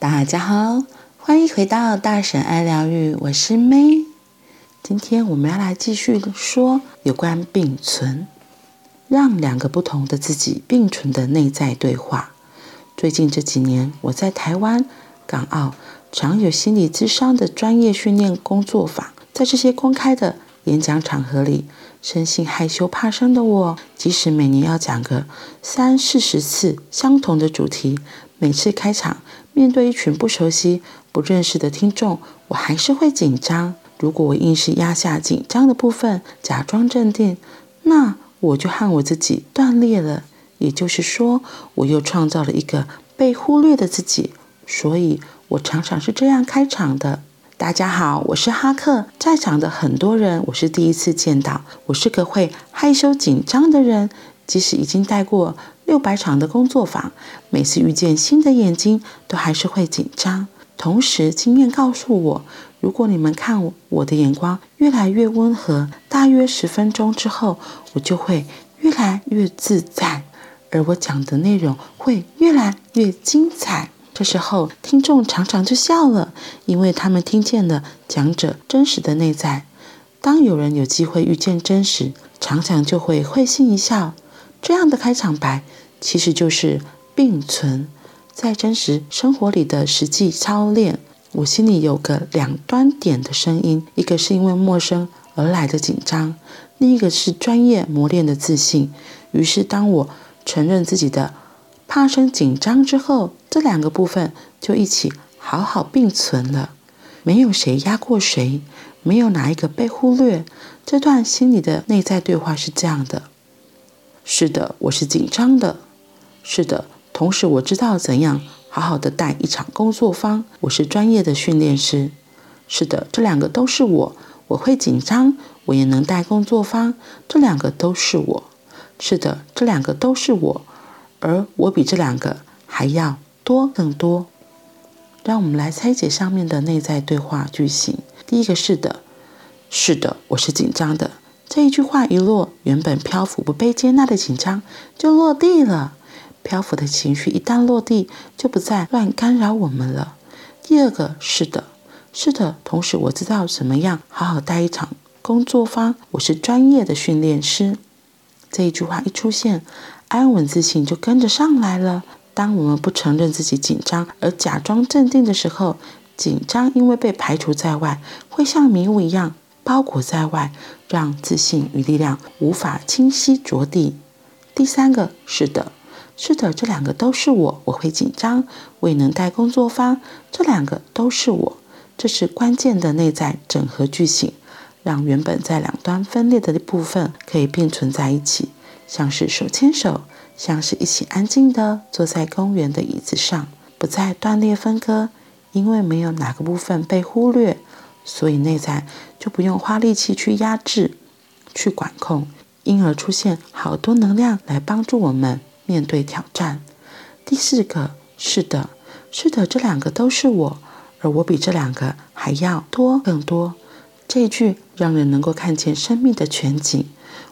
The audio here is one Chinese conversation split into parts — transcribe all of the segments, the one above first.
大家好，欢迎回到大婶爱疗愈，我是 May。今天我们要来继续说有关并存，让两个不同的自己并存的内在对话。最近这几年，我在台湾、港澳常有心理咨商的专业训练工作坊，在这些公开的演讲场合里，生性害羞怕生的我，即使每年要讲个三四十次相同的主题，每次开场面对一群不熟悉、不认识的听众，我还是会紧张。如果我硬是压下紧张的部分，假装镇定，那我就和我自己断裂了。也就是说，我又创造了一个被忽略的自己。所以我常常是这样开场的：大家好，我是哈克。在场的很多人，我是第一次见到。我是个会害羞紧张的人，即使已经带过六百场的工作坊，每次遇见新的眼睛，都还是会紧张。同时，经验告诉我，如果你们看我的眼光越来越温和，大约十分钟之后，我就会越来越自在，而我讲的内容会越来越精彩。这时候，听众常常就笑了，因为他们听见了讲者真实的内在。当有人有机会遇见真实，常常就会会心一笑。这样的开场白，其实就是并存。在真实生活里的实际操练，我心里有个两端点的声音，一个是因为陌生而来的紧张，另一个是专业磨练的自信。于是，当我承认自己的怕生紧张之后，这两个部分就一起好好并存了。没有谁压过谁，没有哪一个被忽略。这段心里的内在对话是这样的：是的，我是紧张的。是的。同时，我知道怎样好好的带一场工作坊。我是专业的训练师。是的，这两个都是我。我会紧张，我也能带工作坊。这两个都是我。是的，这两个都是我。而我比这两个还要多更多。让我们来拆解上面的内在对话句型。第一个是的，是的，我是紧张的。这一句话一落，原本漂浮不被接纳的紧张就落地了。漂浮的情绪一旦落地，就不再乱干扰我们了。第二个是的，是的。同时，我知道怎么样好好带一场工作坊。我是专业的训练师。这一句话一出现，安稳自信就跟着上来了。当我们不承认自己紧张，而假装镇定的时候，紧张因为被排除在外，会像迷雾一样包裹在外，让自信与力量无法清晰着地。第三个是的。是的，这两个都是我。我会紧张，未能带工作方。这两个都是我，这是关键的内在整合句型，让原本在两端分裂的部分可以并存在一起，像是手牵手，像是一起安静的坐在公园的椅子上，不再断裂分割。因为没有哪个部分被忽略，所以内在就不用花力气去压制、去管控，因而出现好多能量来帮助我们。面对挑战，第四个是的，是的，这两个都是我，而我比这两个还要多更多。这句让人能够看见生命的全景。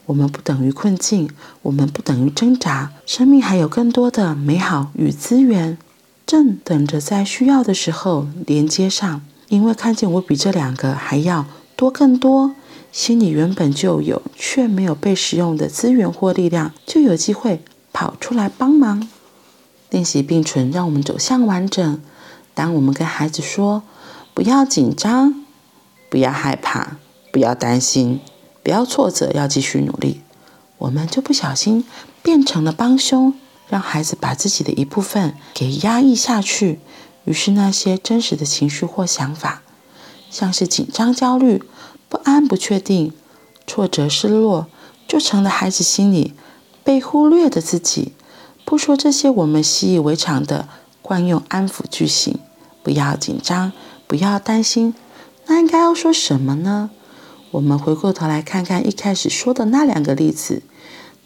我们不等于困境，我们不等于挣扎，生命还有更多的美好与资源，正等着在需要的时候连接上。因为看见我比这两个还要多更多，心里原本就有却没有被使用的资源或力量，就有机会。跑出来帮忙，练习并存，让我们走向完整。当我们跟孩子说“不要紧张，不要害怕，不要担心，不要挫折，要继续努力”，我们就不小心变成了帮凶，让孩子把自己的一部分给压抑下去。于是那些真实的情绪或想法，像是紧张、焦虑、不安、不确定、挫折、失落，就成了孩子心里。被忽略的自己，不说这些我们习以为常的惯用安抚句型，不要紧张，不要担心，那应该要说什么呢？我们回过头来看看一开始说的那两个例子，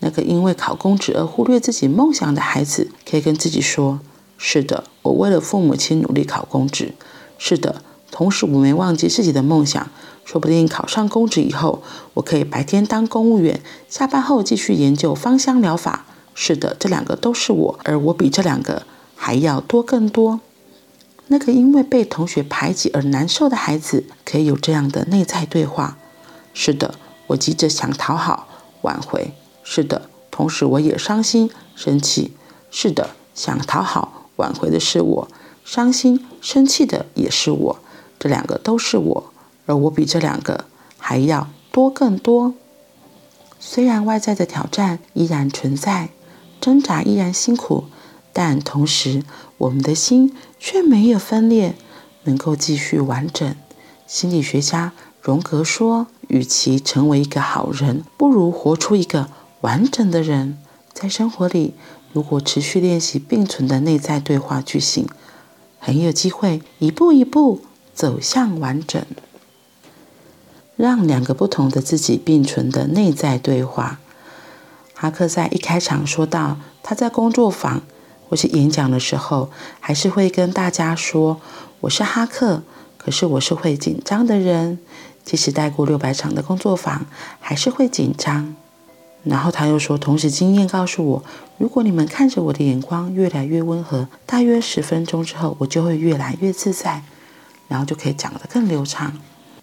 那个因为考公职而忽略自己梦想的孩子，可以跟自己说：是的，我为了父母亲努力考公职。是的，同时我没忘记自己的梦想。说不定考上公职以后，我可以白天当公务员，下班后继续研究芳香疗法。是的，这两个都是我，而我比这两个还要多更多。那个因为被同学排挤而难受的孩子，可以有这样的内在对话：是的，我急着想讨好、挽回；是的，同时我也伤心、生气；是的，想讨好、挽回的是我，伤心、生气的也是我。这两个都是我，而我比这两个还要多更多。虽然外在的挑战依然存在，挣扎依然辛苦，但同时我们的心却没有分裂，能够继续完整。心理学家荣格说：“与其成为一个好人，不如活出一个完整的人。”在生活里，如果持续练习并存的内在对话句型，很有机会一步一步。走向完整，让两个不同的自己并存的内在对话。哈克在一开场说到，他在工作坊或是演讲的时候，还是会跟大家说：“我是哈克，可是我是会紧张的人，即使带过六百场的工作坊，还是会紧张。”然后他又说：“同时经验告诉我，如果你们看着我的眼光越来越温和，大约十分钟之后，我就会越来越自在。”然后就可以讲得更流畅。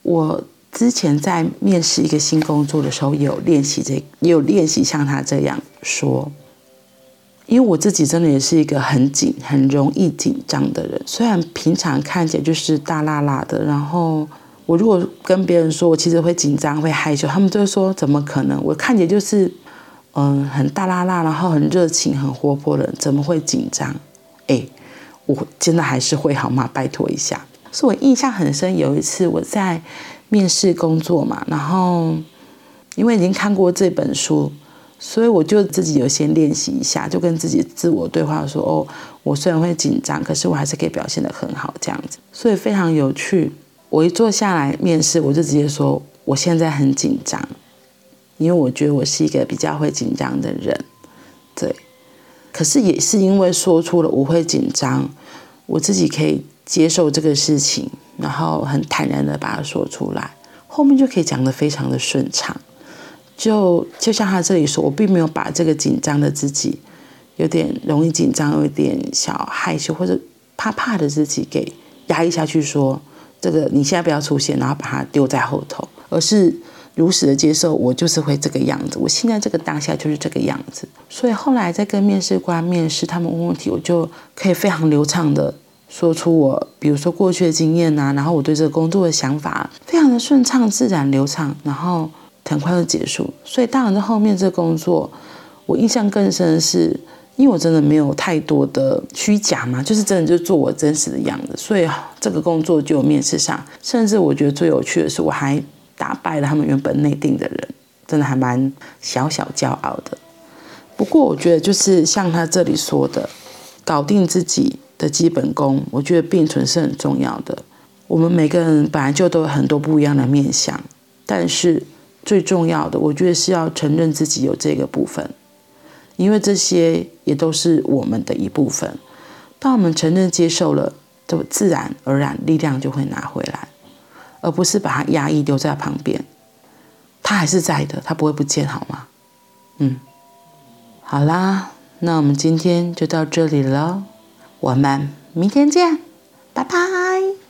我之前在面试一个新工作的时候，有练习这，也有练习像他这样说。因为我自己真的也是一个很紧、很容易紧张的人。虽然平常看起来就是大剌剌的，然后我如果跟别人说我其实会紧张、会害羞，他们就会说怎么可能？我看起来就是嗯很大剌剌，然后很热情、很活泼的人，怎么会紧张？哎，我真的还是会好吗？拜托一下。是我印象很深，有一次我在面试工作嘛，然后因为已经看过这本书，所以我就自己有先练习一下，就跟自己自我对话说：“哦，我虽然会紧张，可是我还是可以表现得很好，这样子。”所以非常有趣。我一坐下来面试，我就直接说：“我现在很紧张，因为我觉得我是一个比较会紧张的人。”对，可是也是因为说出了我会紧张，我自己可以。接受这个事情，然后很坦然的把它说出来，后面就可以讲得非常的顺畅。就就像他这里说，我并没有把这个紧张的自己，有点容易紧张、有点小害羞或者怕怕的自己给压抑下去说，说这个你现在不要出现，然后把它丢在后头，而是如实的接受我就是会这个样子，我现在这个当下就是这个样子。所以后来在跟面试官面试，他们问问题，我就可以非常流畅的。说出我，比如说过去的经验呐，然后我对这个工作的想法，非常的顺畅、自然、流畅，然后很快就结束。所以当然在后面这个工作，我印象更深的是，因为我真的没有太多的虚假嘛，就是真的就做我真实的样子，所以这个工作就有面试上。甚至我觉得最有趣的是，我还打败了他们原本内定的人，真的还蛮小小骄傲的。不过我觉得就是像他这里说的，搞定自己。的基本功，我觉得并存是很重要的。我们每个人本来就都有很多不一样的面相，但是最重要的，我觉得是要承认自己有这个部分，因为这些也都是我们的一部分。当我们承认、接受了，就自然而然力量就会拿回来，而不是把它压抑丢在旁边。它还是在的，它不会不见，好吗？嗯，好啦，那我们今天就到这里了。我们明天见，拜拜。